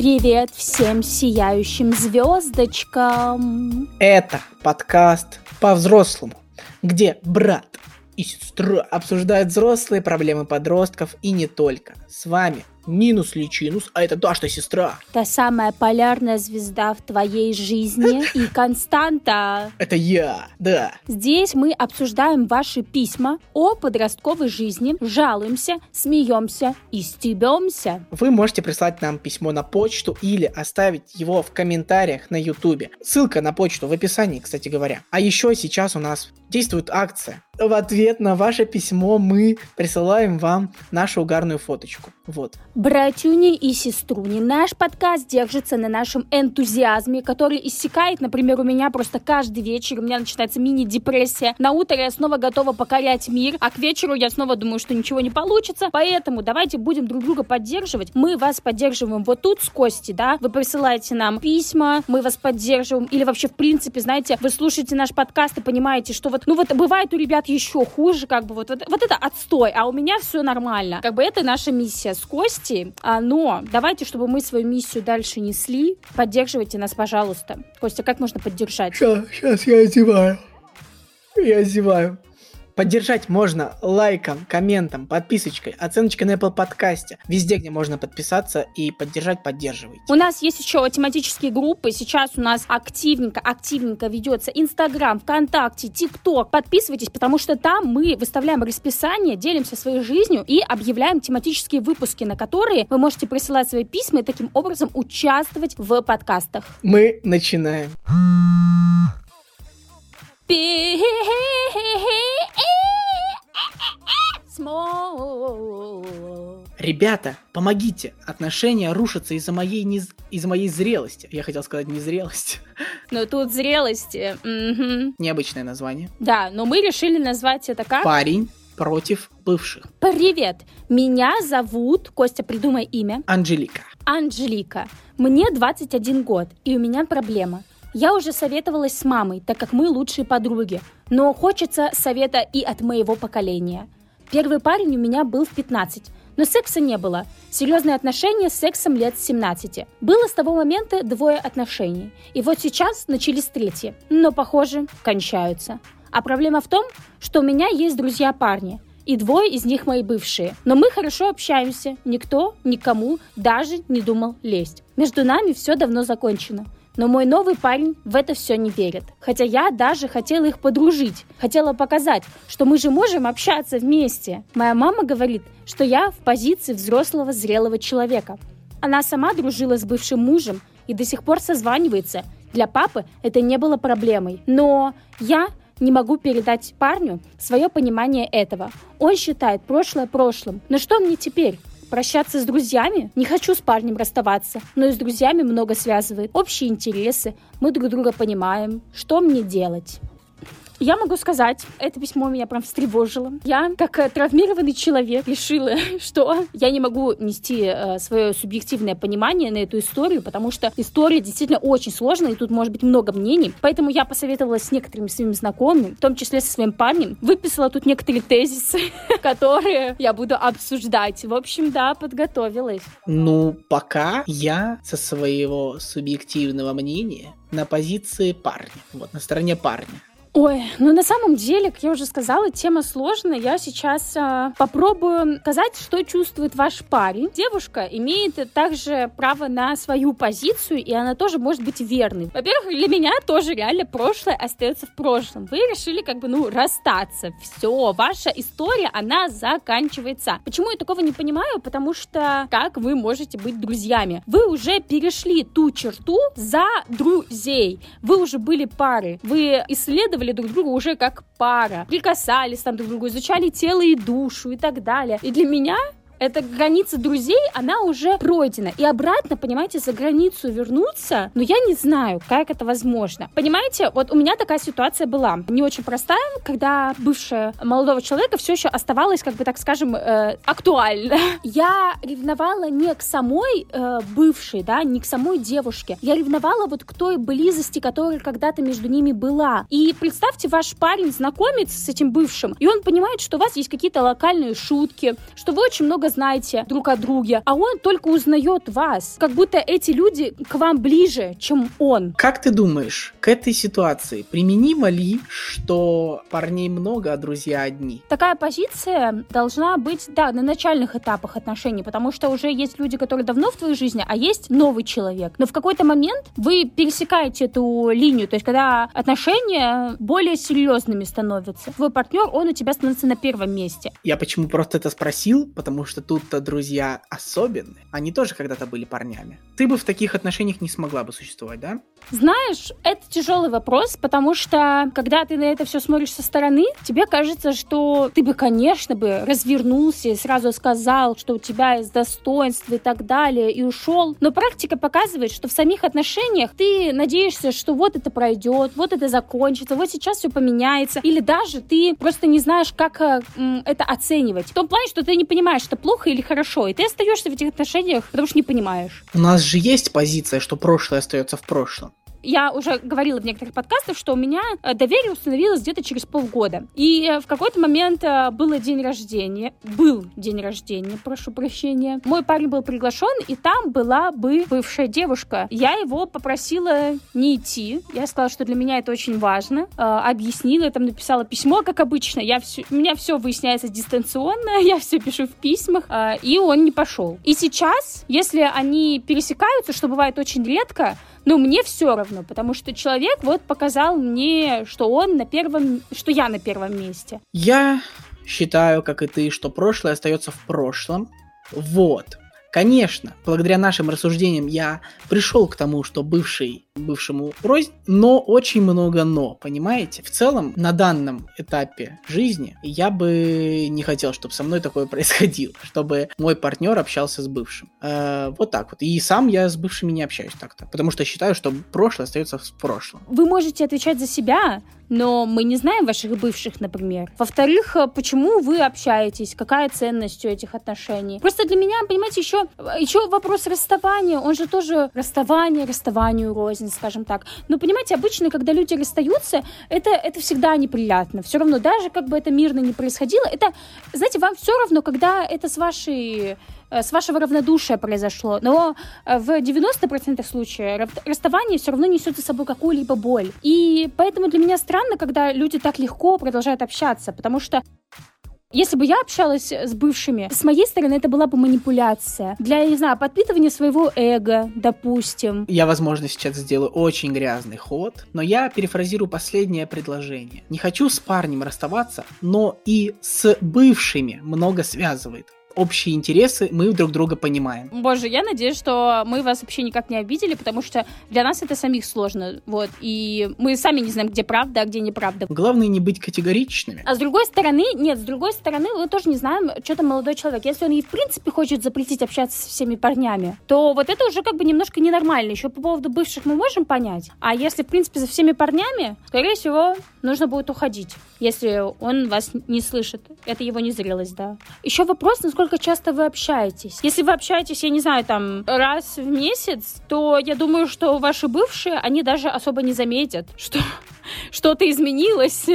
Привет всем сияющим звездочкам! Это подкаст по-взрослому, где брат и сестра обсуждают взрослые проблемы подростков и не только. С вами Минус Личинус, а это Даша сестра. Та самая полярная звезда в твоей жизни и константа. Это я, да. Здесь мы обсуждаем ваши письма о подростковой жизни, жалуемся, смеемся и стебемся. Вы можете прислать нам письмо на почту или оставить его в комментариях на ютубе. Ссылка на почту в описании, кстати говоря. А еще сейчас у нас действует акция. В ответ на ваше письмо мы присылаем вам нашу угарную фоточку. Вот. Братюни и сеструни, наш подкаст держится на нашем энтузиазме, который иссякает, например, у меня просто каждый вечер, у меня начинается мини-депрессия. На утро я снова готова покорять мир, а к вечеру я снова думаю, что ничего не получится. Поэтому давайте будем друг друга поддерживать. Мы вас поддерживаем вот тут с Кости, да, вы присылаете нам письма, мы вас поддерживаем, или вообще, в принципе, знаете, вы слушаете наш подкаст и понимаете, что вот, ну вот бывает у ребят еще хуже, как бы вот, вот, вот это отстой, а у меня все нормально. Как бы это наша миссия с Костей. А, но давайте, чтобы мы свою миссию дальше несли, поддерживайте нас, пожалуйста. Костя, как можно поддержать? Сейчас, сейчас я зеваю. Я зеваю. Поддержать можно лайком, комментом, подписочкой, оценочкой на Apple подкасте. Везде, где можно подписаться и поддержать, поддерживайте. У нас есть еще тематические группы. Сейчас у нас активненько, активненько ведется Инстаграм, ВКонтакте, ТикТок. Подписывайтесь, потому что там мы выставляем расписание, делимся своей жизнью и объявляем тематические выпуски, на которые вы можете присылать свои письма и таким образом участвовать в подкастах. Мы начинаем. Ребята, помогите! Отношения рушатся из-за моей, не... из моей зрелости. Я хотел сказать незрелость. Но тут зрелости. Угу. Необычное название. Да, но мы решили назвать это как? Парень против бывших. Привет! Меня зовут... Костя, придумай имя. Анжелика. Анжелика. Мне 21 год, и у меня проблема. Я уже советовалась с мамой, так как мы лучшие подруги, но хочется совета и от моего поколения. Первый парень у меня был в 15, но секса не было. Серьезные отношения с сексом лет с 17. Было с того момента двое отношений. И вот сейчас начались третьи, но, похоже, кончаются. А проблема в том, что у меня есть друзья-парни, и двое из них мои бывшие. Но мы хорошо общаемся, никто никому даже не думал лезть. Между нами все давно закончено. Но мой новый парень в это все не верит. Хотя я даже хотела их подружить. Хотела показать, что мы же можем общаться вместе. Моя мама говорит, что я в позиции взрослого зрелого человека. Она сама дружила с бывшим мужем и до сих пор созванивается. Для папы это не было проблемой. Но я не могу передать парню свое понимание этого. Он считает прошлое прошлым. Но что мне теперь? Прощаться с друзьями? Не хочу с парнем расставаться, но и с друзьями много связывает. Общие интересы, мы друг друга понимаем. Что мне делать? Я могу сказать, это письмо меня прям встревожило. Я, как травмированный человек, решила, что я не могу нести э, свое субъективное понимание на эту историю, потому что история действительно очень сложная, и тут может быть много мнений. Поэтому я посоветовалась с некоторыми своими знакомыми, в том числе со своим парнем, выписала тут некоторые тезисы, которые я буду обсуждать. В общем, да, подготовилась. Ну, пока я со своего субъективного мнения на позиции парня, вот, на стороне парня. Ой, ну на самом деле, как я уже сказала, тема сложная. Я сейчас э, попробую сказать, что чувствует ваш парень. Девушка имеет также право на свою позицию, и она тоже может быть верной. Во-первых, для меня тоже реально прошлое остается в прошлом. Вы решили как бы, ну, расстаться. Все, ваша история, она заканчивается. Почему я такого не понимаю? Потому что как вы можете быть друзьями? Вы уже перешли ту черту за друзей. Вы уже были пары. Вы исследовали исследовали друг друга уже как пара, прикасались там друг к другу, изучали тело и душу и так далее. И для меня эта граница друзей, она уже пройдена. И обратно, понимаете, за границу вернуться, ну, я не знаю, как это возможно. Понимаете, вот у меня такая ситуация была, не очень простая, когда бывшая молодого человека все еще оставалась, как бы, так скажем, э, актуальна. Я ревновала не к самой э, бывшей, да, не к самой девушке. Я ревновала вот к той близости, которая когда-то между ними была. И представьте, ваш парень знакомится с этим бывшим, и он понимает, что у вас есть какие-то локальные шутки, что вы очень много знаете друг о друге, а он только узнает вас. Как будто эти люди к вам ближе, чем он. Как ты думаешь, к этой ситуации применимо ли, что парней много, а друзья одни? Такая позиция должна быть, да, на начальных этапах отношений, потому что уже есть люди, которые давно в твоей жизни, а есть новый человек. Но в какой-то момент вы пересекаете эту линию, то есть когда отношения более серьезными становятся. Твой партнер, он у тебя становится на первом месте. Я почему просто это спросил? Потому что тут-то друзья особенные. Они тоже когда-то были парнями. Ты бы в таких отношениях не смогла бы существовать, да? Знаешь, это тяжелый вопрос, потому что когда ты на это все смотришь со стороны, тебе кажется, что ты бы, конечно, бы развернулся и сразу сказал, что у тебя есть достоинство и так далее, и ушел. Но практика показывает, что в самих отношениях ты надеешься, что вот это пройдет, вот это закончится, вот сейчас все поменяется. Или даже ты просто не знаешь, как э, это оценивать. В том плане, что ты не понимаешь, что плохо или хорошо, и ты остаешься в этих отношениях, потому что не понимаешь. У нас же есть позиция, что прошлое остается в прошлом я уже говорила в некоторых подкастах, что у меня э, доверие установилось где-то через полгода. И э, в какой-то момент э, было день рождения, был день рождения, прошу прощения. Мой парень был приглашен, и там была бы бывшая девушка. Я его попросила не идти. Я сказала, что для меня это очень важно. Объяснила, там написала письмо, как обычно. Я все, у меня все выясняется дистанционно, я все пишу в письмах, и он не пошел. И сейчас, если они пересекаются, что бывает очень редко, ну, мне все равно, потому что человек вот показал мне, что он на первом, что я на первом месте. Я считаю, как и ты, что прошлое остается в прошлом. Вот. Конечно, благодаря нашим рассуждениям я пришел к тому, что бывший бывшему рознь, но очень много но, понимаете? В целом, на данном этапе жизни я бы не хотел, чтобы со мной такое происходило, чтобы мой партнер общался с бывшим. Э, вот так вот. И сам я с бывшими не общаюсь так-то, потому что считаю, что прошлое остается в прошлом. Вы можете отвечать за себя, но мы не знаем ваших бывших, например. Во-вторых, э, почему вы общаетесь, какая ценность у этих отношений. Просто для меня, понимаете, еще, еще вопрос расставания, он же тоже расставание, расставанию рознь, скажем так. Но понимаете, обычно, когда люди расстаются, это, это всегда неприятно. Все равно, даже как бы это мирно не происходило, это, знаете, вам все равно, когда это с вашей э, с вашего равнодушия произошло. Но э, в 90% случаев расставание все равно несет за собой какую-либо боль. И поэтому для меня странно, когда люди так легко продолжают общаться, потому что если бы я общалась с бывшими, с моей стороны это была бы манипуляция. Для, не знаю, подпитывания своего эго, допустим. Я, возможно, сейчас сделаю очень грязный ход, но я перефразирую последнее предложение. Не хочу с парнем расставаться, но и с бывшими много связывает общие интересы, мы друг друга понимаем. Боже, я надеюсь, что мы вас вообще никак не обидели, потому что для нас это самих сложно, вот, и мы сами не знаем, где правда, а где неправда. Главное не быть категоричными. А с другой стороны, нет, с другой стороны, мы тоже не знаем, что там молодой человек. Если он и в принципе хочет запретить общаться с всеми парнями, то вот это уже как бы немножко ненормально. Еще по поводу бывших мы можем понять, а если в принципе за всеми парнями, скорее всего, нужно будет уходить, если он вас не слышит. Это его незрелость, да. Еще вопрос, насколько часто вы общаетесь. Если вы общаетесь, я не знаю, там, раз в месяц, то я думаю, что ваши бывшие, они даже особо не заметят, что что-то изменилось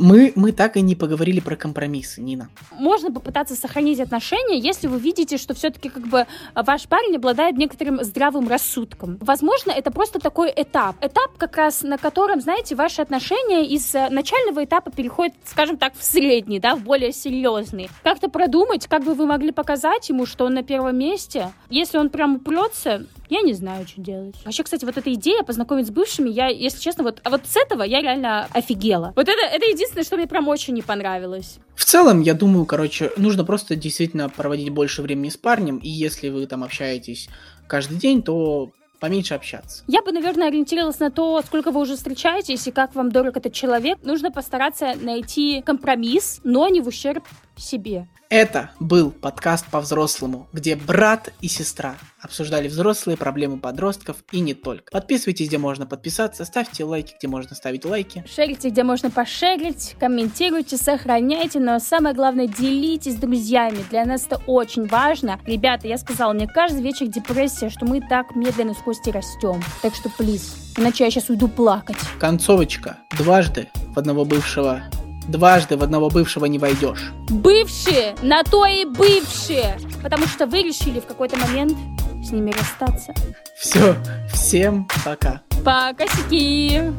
мы, мы так и не поговорили про компромиссы, Нина. Можно попытаться сохранить отношения, если вы видите, что все-таки как бы ваш парень обладает некоторым здравым рассудком. Возможно, это просто такой этап. Этап, как раз на котором, знаете, ваши отношения из э, начального этапа переходят, скажем так, в средний, да, в более серьезный. Как-то продумать, как бы вы могли показать ему, что он на первом месте. Если он прям упрется, я не знаю, что делать. Вообще, кстати, вот эта идея познакомиться с бывшими, я, если честно, вот, а вот с этого я реально офигела. Вот это, это единственное, что мне прям очень не понравилось. В целом, я думаю, короче, нужно просто действительно проводить больше времени с парнем, и если вы там общаетесь каждый день, то поменьше общаться. Я бы, наверное, ориентировалась на то, сколько вы уже встречаетесь и как вам дорог этот человек. Нужно постараться найти компромисс, но не в ущерб себе. Это был подкаст по-взрослому, где брат и сестра обсуждали взрослые проблемы подростков и не только. Подписывайтесь, где можно подписаться, ставьте лайки, где можно ставить лайки. Шерите, где можно пошерить, комментируйте, сохраняйте, но самое главное, делитесь с друзьями. Для нас это очень важно. Ребята, я сказала, мне каждый вечер депрессия, что мы так медленно с Костей растем. Так что, плиз, иначе я сейчас уйду плакать. Концовочка. Дважды в одного бывшего дважды в одного бывшего не войдешь. Бывшие, на то и бывшие, потому что вы решили в какой-то момент с ними расстаться. Все, всем пока. Пока, сики.